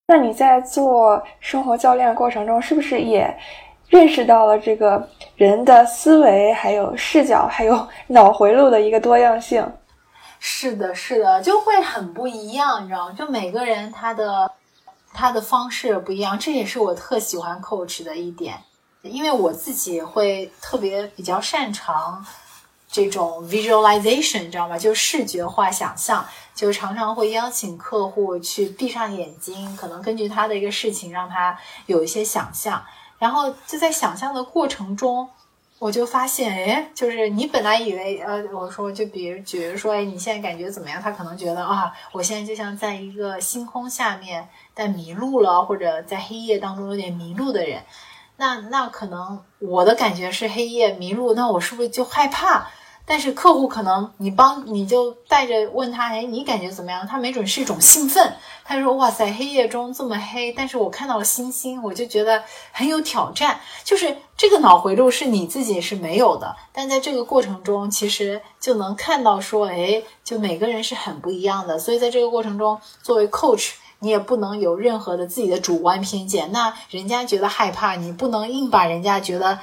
那你在做生活教练的过程中，是不是也认识到了这个人的思维、还有视角、还有 脑回路的一个多样性？是的，是的，就会很不一样，你知道吗？就每个人他的他的方式不一样，这也是我特喜欢 coach 的一点，因为我自己会特别比较擅长。这种 visualization 你知道吗？就是视觉化想象，就常常会邀请客户去闭上眼睛，可能根据他的一个事情，让他有一些想象。然后就在想象的过程中，我就发现，哎，就是你本来以为，呃，我说就比如，比如说，哎，你现在感觉怎么样？他可能觉得啊，我现在就像在一个星空下面，但迷路了，或者在黑夜当中有点迷路的人。那那可能我的感觉是黑夜迷路，那我是不是就害怕？但是客户可能你帮你就带着问他，哎，你感觉怎么样？他没准是一种兴奋，他说哇塞，黑夜中这么黑，但是我看到了星星，我就觉得很有挑战。就是这个脑回路是你自己是没有的，但在这个过程中，其实就能看到说，哎，就每个人是很不一样的。所以在这个过程中，作为 coach，你也不能有任何的自己的主观偏见。那人家觉得害怕，你不能硬把人家觉得。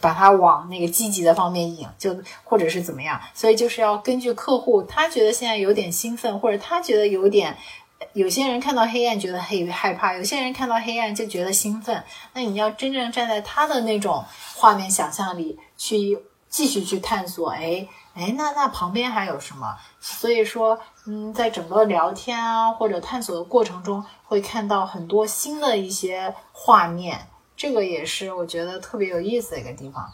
把它往那个积极的方面引，就或者是怎么样，所以就是要根据客户，他觉得现在有点兴奋，或者他觉得有点，有些人看到黑暗觉得害害怕，有些人看到黑暗就觉得兴奋，那你要真正站在他的那种画面想象里去继续去探索，哎哎，那那旁边还有什么？所以说，嗯，在整个聊天啊或者探索的过程中，会看到很多新的一些画面。这个也是我觉得特别有意思的一个地方，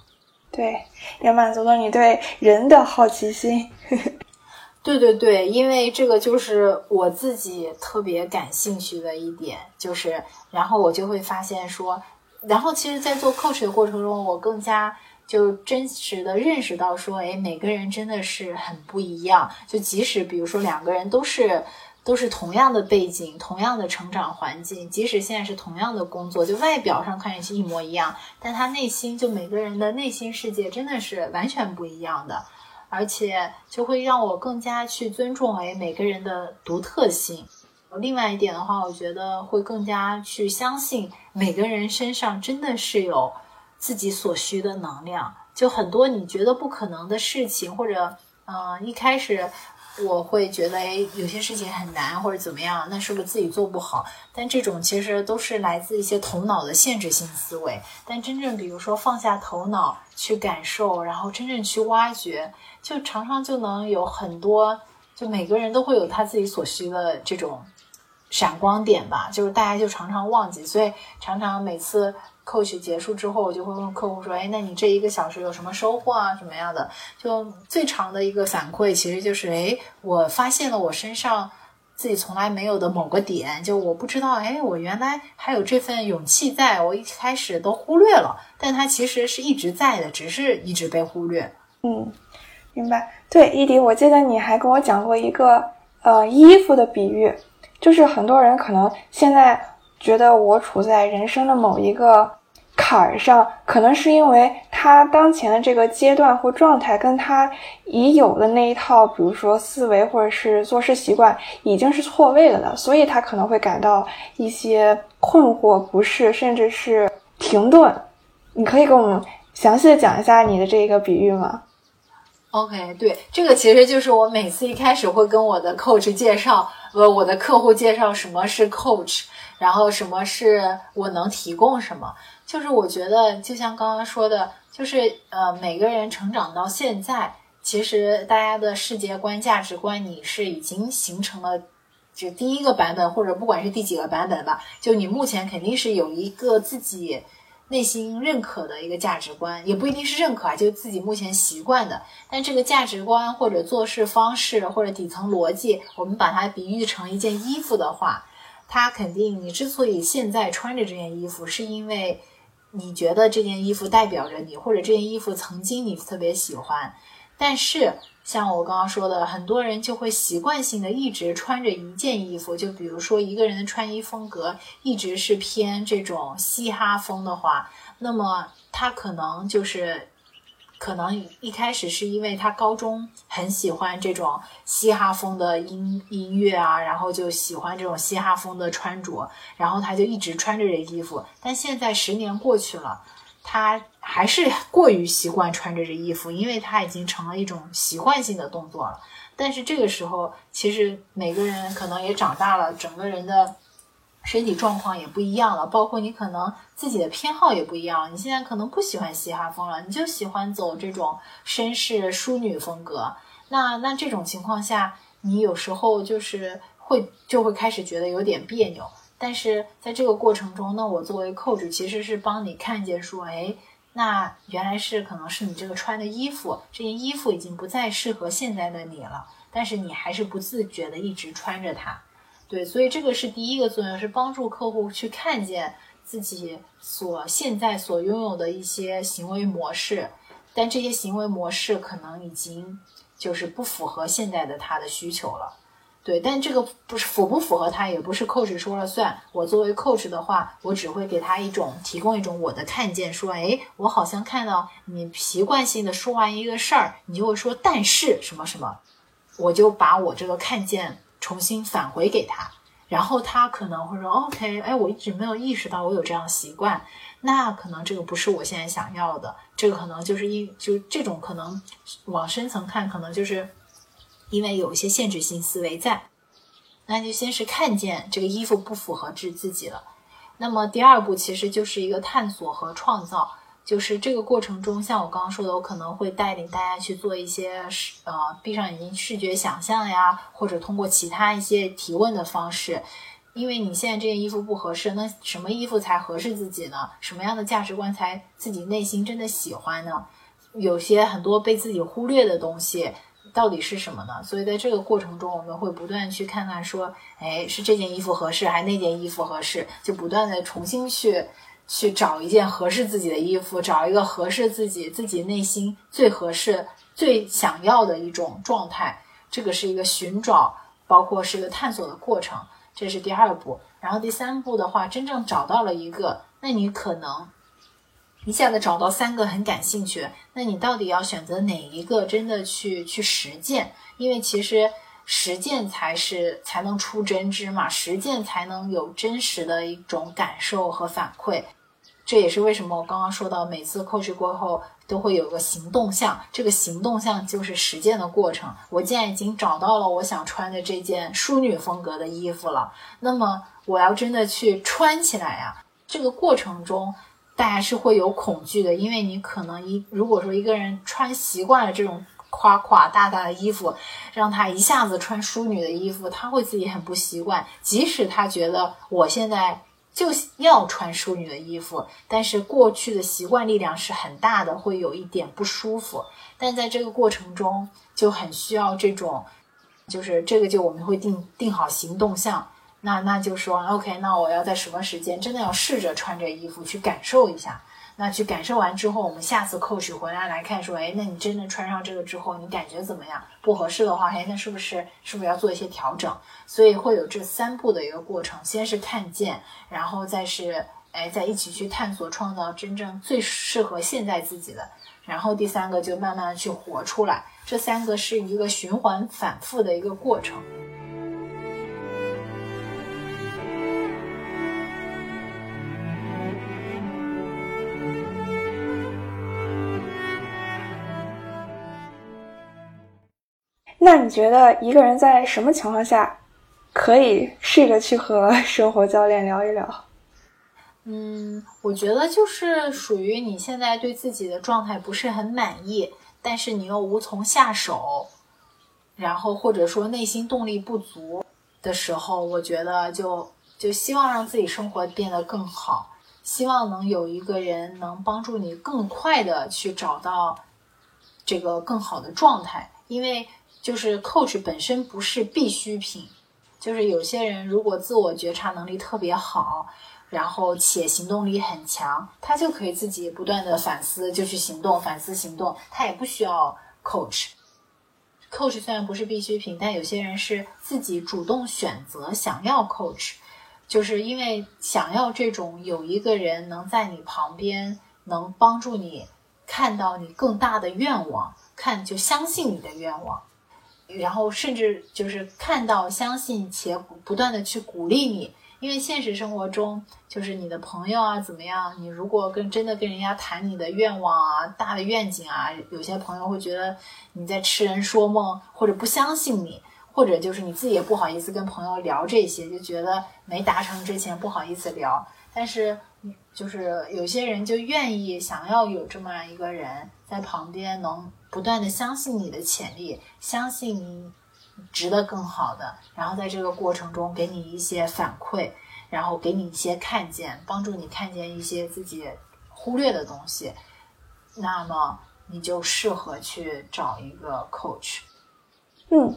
对，也满足了你对人的好奇心。对对对，因为这个就是我自己特别感兴趣的一点，就是然后我就会发现说，然后其实，在做 coach 的过程中，我更加就真实的认识到说，哎，每个人真的是很不一样，就即使比如说两个人都是。都是同样的背景，同样的成长环境，即使现在是同样的工作，就外表上看上去一模一样，但他内心就每个人的内心世界真的是完全不一样的，而且就会让我更加去尊重诶每个人的独特性。另外一点的话，我觉得会更加去相信每个人身上真的是有自己所需的能量，就很多你觉得不可能的事情，或者嗯一开始。我会觉得，哎，有些事情很难或者怎么样，那是不是自己做不好？但这种其实都是来自一些头脑的限制性思维。但真正比如说放下头脑去感受，然后真正去挖掘，就常常就能有很多，就每个人都会有他自己所需的这种闪光点吧。就是大家就常常忘记，所以常常每次。Coach 结束之后，我就会问客户说：“哎，那你这一个小时有什么收获啊？什么样的？就最长的一个反馈，其实就是：哎，我发现了我身上自己从来没有的某个点，就我不知道，哎，我原来还有这份勇气，在我一开始都忽略了，但它其实是一直在的，只是一直被忽略。嗯，明白。对，伊迪，我记得你还跟我讲过一个呃衣服的比喻，就是很多人可能现在觉得我处在人生的某一个。坎儿上，可能是因为他当前的这个阶段或状态，跟他已有的那一套，比如说思维或者是做事习惯，已经是错位了的，所以他可能会感到一些困惑、不适，甚至是停顿。你可以跟我们详细的讲一下你的这个比喻吗？OK，对，这个其实就是我每次一开始会跟我的 coach 介绍，呃，我的客户介绍什么是 coach，然后什么是我能提供什么。就是我觉得，就像刚刚说的，就是呃，每个人成长到现在，其实大家的世界观、价值观，你是已经形成了，就第一个版本，或者不管是第几个版本吧，就你目前肯定是有一个自己内心认可的一个价值观，也不一定是认可啊，就自己目前习惯的。但这个价值观或者做事方式或者底层逻辑，我们把它比喻成一件衣服的话，他肯定你之所以现在穿着这件衣服，是因为。你觉得这件衣服代表着你，或者这件衣服曾经你特别喜欢，但是像我刚刚说的，很多人就会习惯性的一直穿着一件衣服，就比如说一个人的穿衣风格一直是偏这种嘻哈风的话，那么他可能就是。可能一开始是因为他高中很喜欢这种嘻哈风的音音乐啊，然后就喜欢这种嘻哈风的穿着，然后他就一直穿着这衣服。但现在十年过去了，他还是过于习惯穿着这衣服，因为他已经成了一种习惯性的动作了。但是这个时候，其实每个人可能也长大了，整个人的。身体状况也不一样了，包括你可能自己的偏好也不一样。你现在可能不喜欢嘻哈风了，你就喜欢走这种绅士淑女风格。那那这种情况下，你有时候就是会就会开始觉得有点别扭。但是在这个过程中，那我作为 coach 其实是帮你看见说，哎，那原来是可能是你这个穿的衣服，这件衣服已经不再适合现在的你了，但是你还是不自觉的一直穿着它。对，所以这个是第一个作用，是帮助客户去看见自己所现在所拥有的一些行为模式，但这些行为模式可能已经就是不符合现在的他的需求了。对，但这个不是符不符合他，也不是 coach 说了算。我作为 coach 的话，我只会给他一种提供一种我的看见，说，哎，我好像看到你习惯性的说完一个事儿，你就会说但是什么什么，我就把我这个看见。重新返回给他，然后他可能会说：“OK，哎，我一直没有意识到我有这样习惯，那可能这个不是我现在想要的，这个可能就是因就这种可能往深层看，可能就是因为有一些限制性思维在。那就先是看见这个衣服不符合自自己了，那么第二步其实就是一个探索和创造。”就是这个过程中，像我刚刚说的，我可能会带领大家去做一些视呃闭上眼睛视觉想象呀，或者通过其他一些提问的方式。因为你现在这件衣服不合适，那什么衣服才合适自己呢？什么样的价值观才自己内心真的喜欢呢？有些很多被自己忽略的东西到底是什么呢？所以在这个过程中，我们会不断去看看说，哎，是这件衣服合适，还是那件衣服合适？就不断的重新去。去找一件合适自己的衣服，找一个合适自己、自己内心最合适、最想要的一种状态。这个是一个寻找，包括是一个探索的过程。这是第二步。然后第三步的话，真正找到了一个，那你可能一下子找到三个很感兴趣，那你到底要选择哪一个？真的去去实践，因为其实。实践才是才能出真知嘛，实践才能有真实的一种感受和反馈。这也是为什么我刚刚说到，每次 coach 过后都会有个行动项，这个行动项就是实践的过程。我既然已经找到了我想穿的这件淑女风格的衣服了，那么我要真的去穿起来呀。这个过程中，大家是会有恐惧的，因为你可能一如果说一个人穿习惯了这种。夸夸大大的衣服，让他一下子穿淑女的衣服，他会自己很不习惯。即使他觉得我现在就要穿淑女的衣服，但是过去的习惯力量是很大的，会有一点不舒服。但在这个过程中，就很需要这种就是这个就我们会定定好行动项，那那就说 OK，那我要在什么时间真的要试着穿这衣服去感受一下。那去感受完之后，我们下次 coach 回来来看，说，哎，那你真的穿上这个之后，你感觉怎么样？不合适的话，哎，那是不是是不是要做一些调整？所以会有这三步的一个过程，先是看见，然后再是，哎，再一起去探索，创造真正最适合现在自己的，然后第三个就慢慢去活出来，这三个是一个循环反复的一个过程。那你觉得一个人在什么情况下可以试着去和 生活教练聊一聊？嗯，我觉得就是属于你现在对自己的状态不是很满意，但是你又无从下手，然后或者说内心动力不足的时候，我觉得就就希望让自己生活变得更好，希望能有一个人能帮助你更快的去找到这个更好的状态，因为。就是 coach 本身不是必需品，就是有些人如果自我觉察能力特别好，然后且行动力很强，他就可以自己不断的反思，就去行动，反思行动，他也不需要 coach。coach 虽然不是必需品，但有些人是自己主动选择想要 coach，就是因为想要这种有一个人能在你旁边，能帮助你看到你更大的愿望，看就相信你的愿望。然后甚至就是看到、相信且不断的去鼓励你，因为现实生活中就是你的朋友啊怎么样？你如果跟真的跟人家谈你的愿望啊、大的愿景啊，有些朋友会觉得你在痴人说梦，或者不相信你，或者就是你自己也不好意思跟朋友聊这些，就觉得没达成之前不好意思聊。但是就是有些人就愿意想要有这么样一个人在旁边能。不断的相信你的潜力，相信你值得更好的，然后在这个过程中给你一些反馈，然后给你一些看见，帮助你看见一些自己忽略的东西，那么你就适合去找一个 coach。嗯，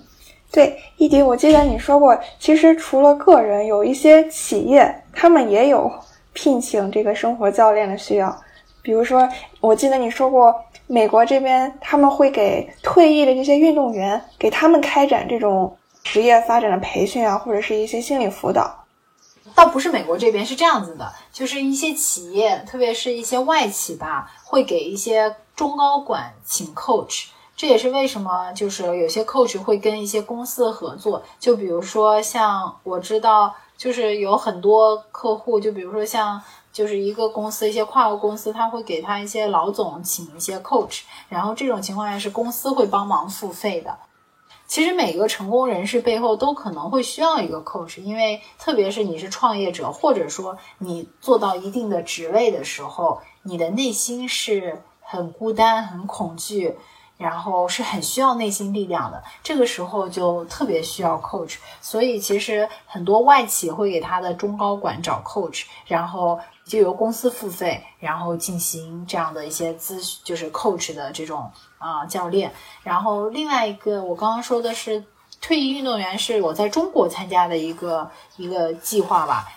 对，易迪，我记得你说过，其实除了个人，有一些企业他们也有聘请这个生活教练的需要，比如说，我记得你说过。美国这边他们会给退役的这些运动员，给他们开展这种职业发展的培训啊，或者是一些心理辅导。倒不是美国这边是这样子的，就是一些企业，特别是一些外企吧，会给一些中高管请 coach。这也是为什么，就是有些 coach 会跟一些公司合作。就比如说像我知道，就是有很多客户，就比如说像。就是一个公司，一些跨国公司，他会给他一些老总请一些 coach，然后这种情况下是公司会帮忙付费的。其实每个成功人士背后都可能会需要一个 coach，因为特别是你是创业者，或者说你做到一定的职位的时候，你的内心是很孤单、很恐惧。然后是很需要内心力量的，这个时候就特别需要 coach。所以其实很多外企会给他的中高管找 coach，然后就由公司付费，然后进行这样的一些咨询，就是 coach 的这种啊教练。然后另外一个我刚刚说的是退役运动员，是我在中国参加的一个一个计划吧。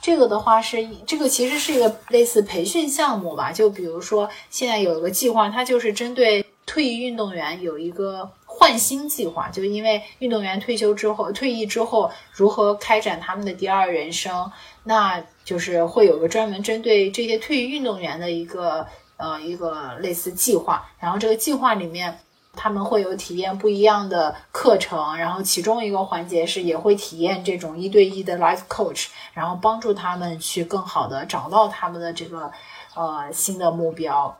这个的话是这个其实是一个类似培训项目吧，就比如说现在有一个计划，它就是针对。退役运动员有一个换新计划，就因为运动员退休之后、退役之后如何开展他们的第二人生，那就是会有个专门针对这些退役运动员的一个呃一个类似计划。然后这个计划里面，他们会有体验不一样的课程，然后其中一个环节是也会体验这种一对一的 life coach，然后帮助他们去更好的找到他们的这个呃新的目标。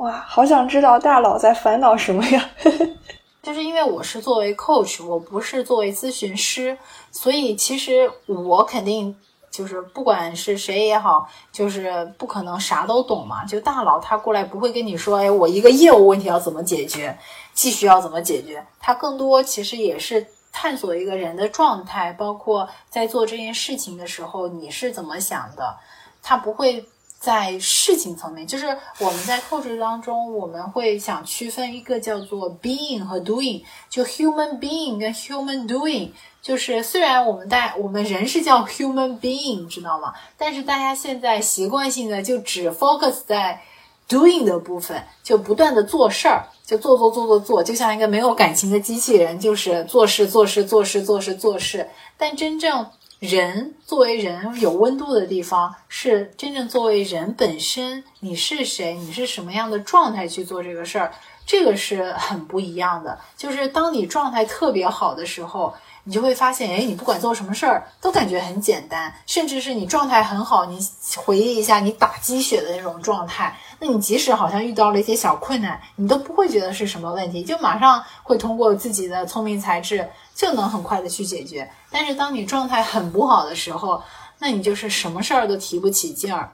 哇，好想知道大佬在烦恼什么呀？就是因为我是作为 coach，我不是作为咨询师，所以其实我肯定就是不管是谁也好，就是不可能啥都懂嘛。就大佬他过来不会跟你说，哎，我一个业务问题要怎么解决，继续要怎么解决。他更多其实也是探索一个人的状态，包括在做这件事情的时候你是怎么想的。他不会。在事情层面，就是我们在 coach 当中，我们会想区分一个叫做 being 和 doing，就 human being 跟 human doing。就是虽然我们大我们人是叫 human being，知道吗？但是大家现在习惯性的就只 focus 在 doing 的部分，就不断的做事儿，就做做做做做，就像一个没有感情的机器人，就是做事做事做事做事做事。但真正人作为人有温度的地方，是真正作为人本身，你是谁，你是什么样的状态去做这个事儿，这个是很不一样的。就是当你状态特别好的时候。你就会发现，哎，你不管做什么事儿都感觉很简单，甚至是你状态很好，你回忆一下你打鸡血的那种状态，那你即使好像遇到了一些小困难，你都不会觉得是什么问题，就马上会通过自己的聪明才智就能很快的去解决。但是当你状态很不好的时候，那你就是什么事儿都提不起劲儿，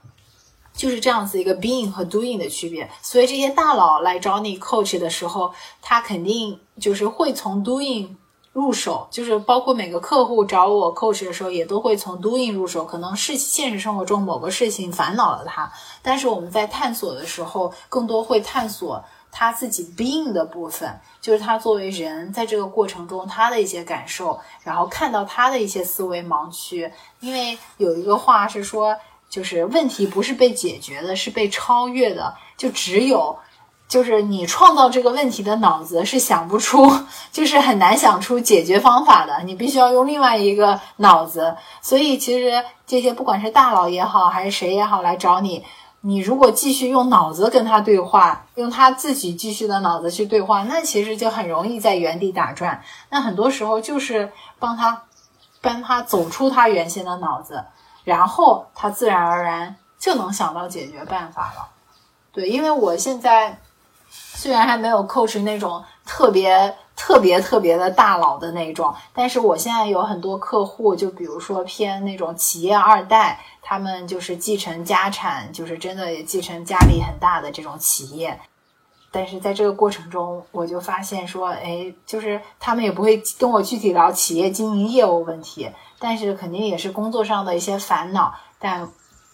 就是这样子一个 being 和 doing 的区别。所以这些大佬来找你 coach 的时候，他肯定就是会从 doing。入手就是包括每个客户找我 coach 的时候，也都会从 doing 入手。可能是现实生活中某个事情烦恼了他，但是我们在探索的时候，更多会探索他自己 being 的部分，就是他作为人在这个过程中他的一些感受，然后看到他的一些思维盲区。因为有一个话是说，就是问题不是被解决的，是被超越的。就只有。就是你创造这个问题的脑子是想不出，就是很难想出解决方法的。你必须要用另外一个脑子。所以其实这些不管是大佬也好，还是谁也好来找你，你如果继续用脑子跟他对话，用他自己继续的脑子去对话，那其实就很容易在原地打转。那很多时候就是帮他帮他走出他原先的脑子，然后他自然而然就能想到解决办法了。对，因为我现在。虽然还没有 coach 那种特别特别特别的大佬的那种，但是我现在有很多客户，就比如说偏那种企业二代，他们就是继承家产，就是真的也继承家里很大的这种企业。但是在这个过程中，我就发现说，哎，就是他们也不会跟我具体聊企业经营业务问题，但是肯定也是工作上的一些烦恼，但。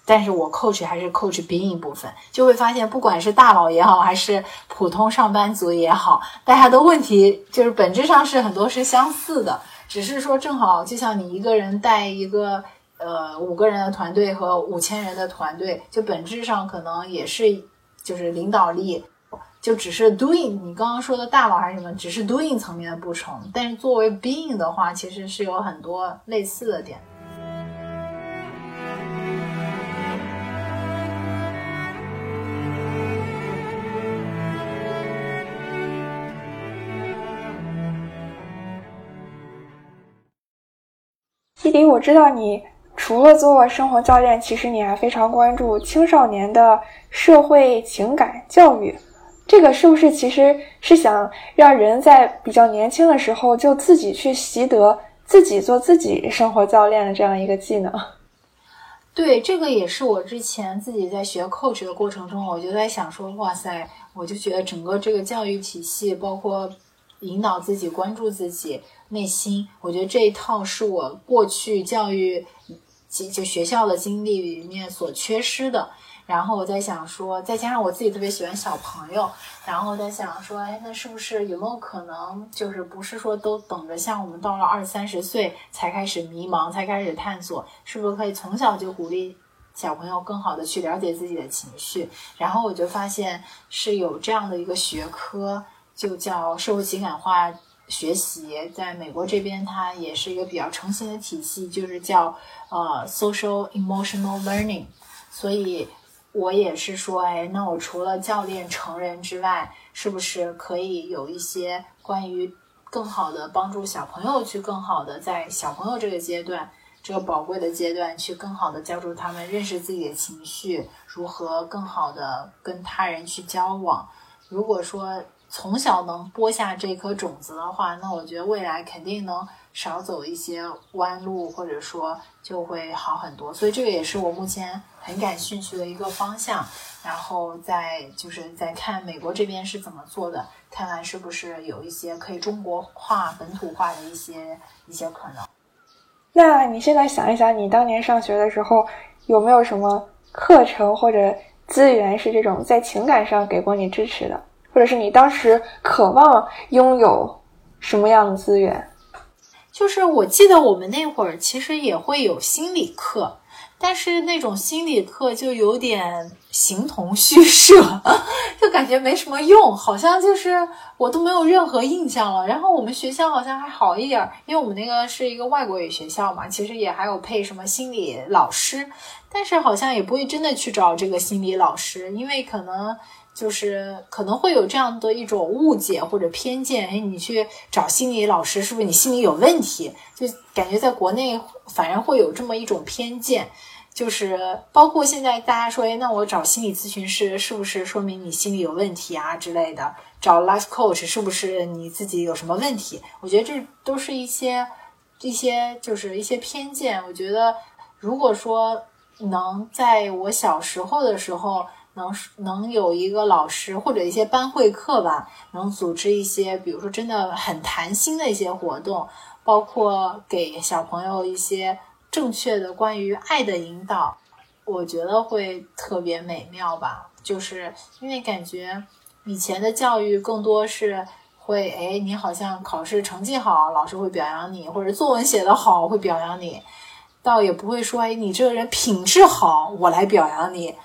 但是我 coach 还是 coach being 部分，就会发现，不管是大佬也好，还是普通上班族也好，大家的问题就是本质上是很多是相似的，只是说正好就像你一个人带一个呃五个人的团队和五千人的团队，就本质上可能也是就是领导力，就只是 doing 你刚刚说的大佬还是什么，只是 doing 层面的不同，但是作为 being 的话，其实是有很多类似的点。弟弟，我知道你除了做生活教练，其实你还非常关注青少年的社会情感教育。这个是不是其实是想让人在比较年轻的时候就自己去习得自己做自己生活教练的这样一个技能？对，这个也是我之前自己在学 coach 的过程中，我就在想说，哇塞，我就觉得整个这个教育体系，包括引导自己关注自己。内心，我觉得这一套是我过去教育就就学校的经历里面所缺失的。然后我在想说，再加上我自己特别喜欢小朋友，然后在想说，哎，那是不是有没有可能，就是不是说都等着像我们到了二三十岁才开始迷茫，才开始探索，是不是可以从小就鼓励小朋友更好的去了解自己的情绪？然后我就发现是有这样的一个学科，就叫社会情感化。学习在美国这边，它也是一个比较成型的体系，就是叫呃 social emotional learning。所以，我也是说，哎，那我除了教练成人之外，是不是可以有一些关于更好的帮助小朋友去更好的在小朋友这个阶段，这个宝贵的阶段，去更好的教助他们认识自己的情绪，如何更好的跟他人去交往。如果说，从小能播下这颗种子的话，那我觉得未来肯定能少走一些弯路，或者说就会好很多。所以这个也是我目前很感兴趣的一个方向。然后在就是在看美国这边是怎么做的，看看是不是有一些可以中国化、本土化的一些一些可能。那你现在想一想，你当年上学的时候有没有什么课程或者资源是这种在情感上给过你支持的，或者是你当时渴望拥有什么样的资源？就是我记得我们那会儿其实也会有心理课。但是那种心理课就有点形同虚设，就感觉没什么用，好像就是我都没有任何印象了。然后我们学校好像还好一点，因为我们那个是一个外国语学校嘛，其实也还有配什么心理老师，但是好像也不会真的去找这个心理老师，因为可能。就是可能会有这样的一种误解或者偏见，哎，你去找心理老师，是不是你心理有问题？就感觉在国内反而会有这么一种偏见，就是包括现在大家说，哎，那我找心理咨询师是不是说明你心理有问题啊之类的？找 life coach 是不是你自己有什么问题？我觉得这都是一些一些就是一些偏见。我觉得如果说能在我小时候的时候。能能有一个老师或者一些班会课吧，能组织一些，比如说真的很谈心的一些活动，包括给小朋友一些正确的关于爱的引导，我觉得会特别美妙吧。就是因为感觉以前的教育更多是会，哎，你好像考试成绩好，老师会表扬你，或者作文写得好会表扬你，倒也不会说，哎，你这个人品质好，我来表扬你。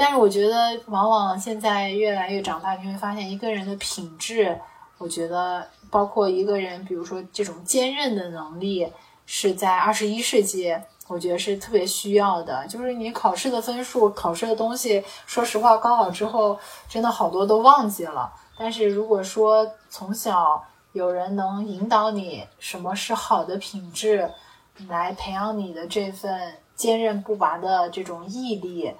但是我觉得，往往现在越来越长大，你会发现一个人的品质，我觉得包括一个人，比如说这种坚韧的能力，是在二十一世纪，我觉得是特别需要的。就是你考试的分数、考试的东西，说实话，高考之后真的好多都忘记了。但是如果说从小有人能引导你什么是好的品质，来培养你的这份坚韧不拔的这种毅力。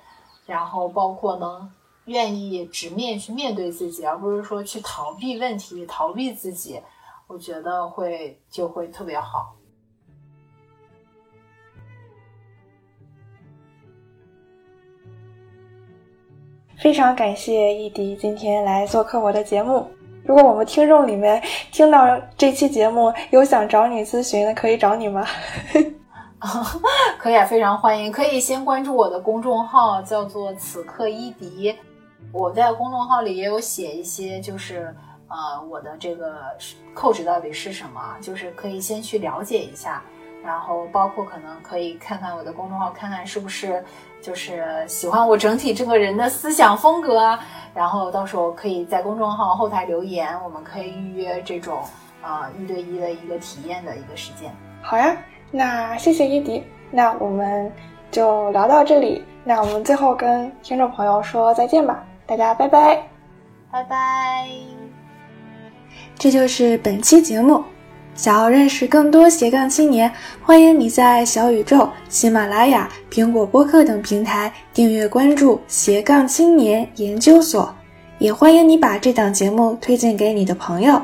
然后包括能愿意直面去面对自己，而不是说去逃避问题、逃避自己，我觉得会就会特别好。非常感谢易迪今天来做客我的节目。如果我们听众里面听到这期节目有想找你咨询的，可以找你吗？可以啊，非常欢迎。可以先关注我的公众号，叫做“此刻伊迪”。我在公众号里也有写一些，就是呃，我的这个 coach 到底是什么，就是可以先去了解一下。然后包括可能可以看看我的公众号，看看是不是就是喜欢我整体这个人的思想风格。然后到时候可以在公众号后台留言，我们可以预约这种呃一对一的一个体验的一个时间。好呀。那谢谢伊迪，那我们就聊到这里。那我们最后跟听众朋友说再见吧，大家拜拜，拜拜。这就是本期节目。想要认识更多斜杠青年，欢迎你在小宇宙、喜马拉雅、苹果播客等平台订阅关注斜杠青年研究所，也欢迎你把这档节目推荐给你的朋友。